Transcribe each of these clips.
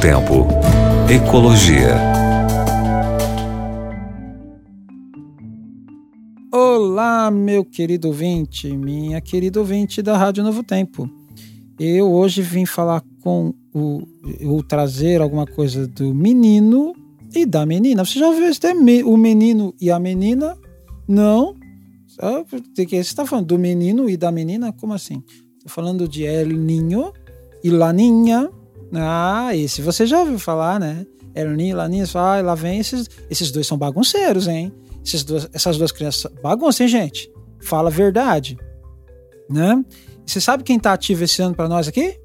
Tempo. Ecologia. Olá, meu querido ouvinte, minha querida ouvinte da Rádio Novo Tempo. Eu hoje vim falar com o. trazer alguma coisa do menino e da menina. Você já ouviu esse termo? O menino e a menina? Não. Que você está falando? Do menino e da menina? Como assim? Estou falando de El Ninho e La Ninha. Ah, esse você já ouviu falar, né? El Ninho e La Ninha. Ah, lá vem esses. Esses dois são bagunceiros, hein? Esses dois, essas duas crianças. Bagunça, hein, gente? Fala a verdade. Né? você sabe quem está ativo esse ano para nós aqui?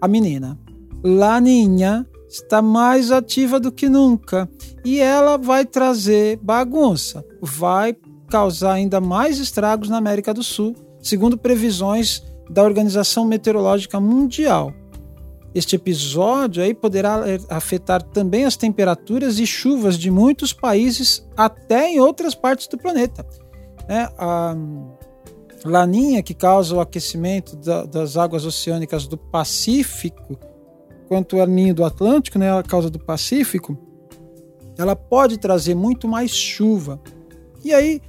A menina. Laninha está mais ativa do que nunca e ela vai trazer bagunça, vai causar ainda mais estragos na América do Sul, segundo previsões da Organização Meteorológica Mundial. Este episódio aí poderá afetar também as temperaturas e chuvas de muitos países, até em outras partes do planeta. É, a laninha, que causa o aquecimento da, das águas oceânicas do Pacífico, quanto o ninho do Atlântico, né, a causa do Pacífico, ela pode trazer muito mais chuva. E aí,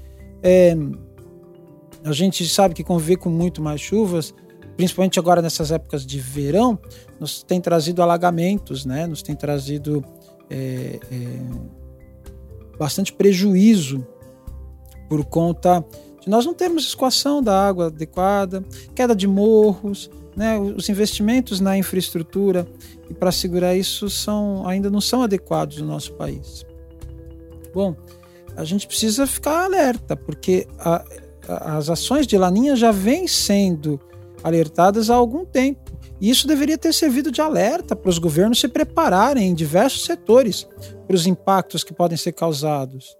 é, a gente sabe que conviver com muito mais chuvas, principalmente agora nessas épocas de verão, nos tem trazido alagamentos, né? Nos tem trazido é, é, bastante prejuízo por conta de nós não termos escoação da água adequada, queda de morros, né? Os investimentos na infraestrutura e para segurar isso são ainda não são adequados no nosso país. Bom, a gente precisa ficar alerta porque a, as ações de laninha já vêm sendo alertadas há algum tempo. E isso deveria ter servido de alerta para os governos se prepararem em diversos setores para os impactos que podem ser causados.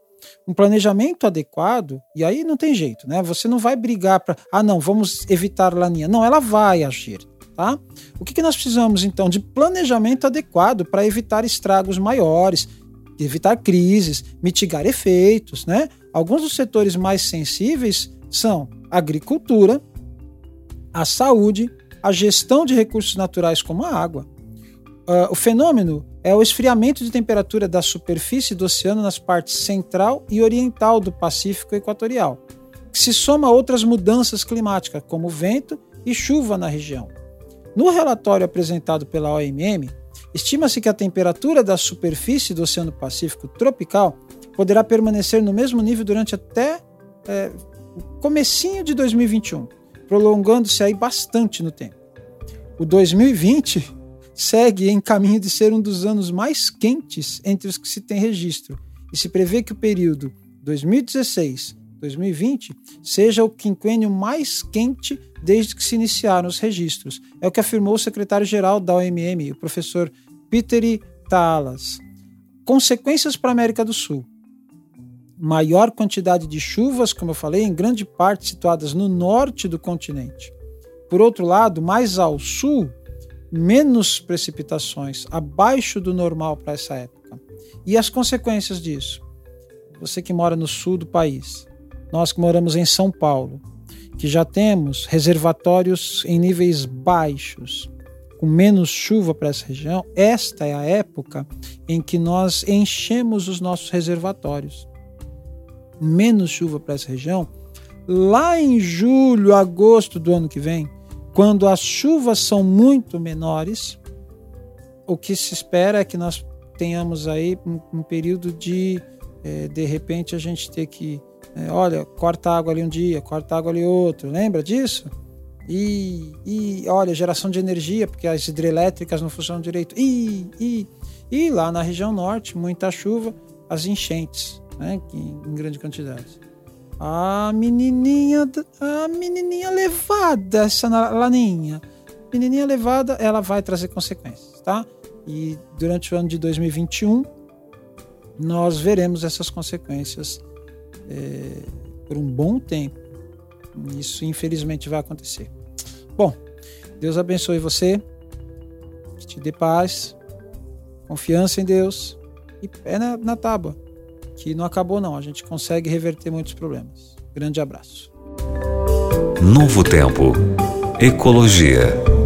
Um planejamento adequado, e aí não tem jeito, né? Você não vai brigar para, ah, não, vamos evitar laninha. Não, ela vai agir, tá? O que, que nós precisamos então? De planejamento adequado para evitar estragos maiores, evitar crises, mitigar efeitos, né? Alguns dos setores mais sensíveis são agricultura, a saúde, a gestão de recursos naturais como a água. Uh, o fenômeno é o esfriamento de temperatura da superfície do oceano nas partes central e oriental do Pacífico Equatorial, que se soma a outras mudanças climáticas, como vento e chuva na região. No relatório apresentado pela OMM, estima-se que a temperatura da superfície do Oceano Pacífico tropical poderá permanecer no mesmo nível durante até é, comecinho de 2021, prolongando-se aí bastante no tempo. O 2020 segue em caminho de ser um dos anos mais quentes entre os que se tem registro, e se prevê que o período 2016-2020 seja o quinquênio mais quente desde que se iniciaram os registros. É o que afirmou o secretário-geral da OMM, o professor Peter Talas. Consequências para a América do Sul. Maior quantidade de chuvas, como eu falei, em grande parte situadas no norte do continente. Por outro lado, mais ao sul, menos precipitações, abaixo do normal para essa época. E as consequências disso? Você que mora no sul do país, nós que moramos em São Paulo, que já temos reservatórios em níveis baixos, com menos chuva para essa região, esta é a época em que nós enchemos os nossos reservatórios. Menos chuva para essa região, lá em julho, agosto do ano que vem, quando as chuvas são muito menores, o que se espera é que nós tenhamos aí um, um período de, é, de repente, a gente ter que, é, olha, corta água ali um dia, corta água ali outro, lembra disso? E, e olha, geração de energia, porque as hidrelétricas não funcionam direito. E, e, e lá na região norte, muita chuva, as enchentes, né, em, grande quantidade. A menininha, a menininha levada, essa laninha. Menininha levada, ela vai trazer consequências, tá? E durante o ano de 2021, nós veremos essas consequências é, por um bom tempo. Isso, infelizmente, vai acontecer. Bom, Deus abençoe você, que te dê paz, confiança em Deus e pé na, na tábua que não acabou não, a gente consegue reverter muitos problemas. Grande abraço. Novo Tempo. Ecologia.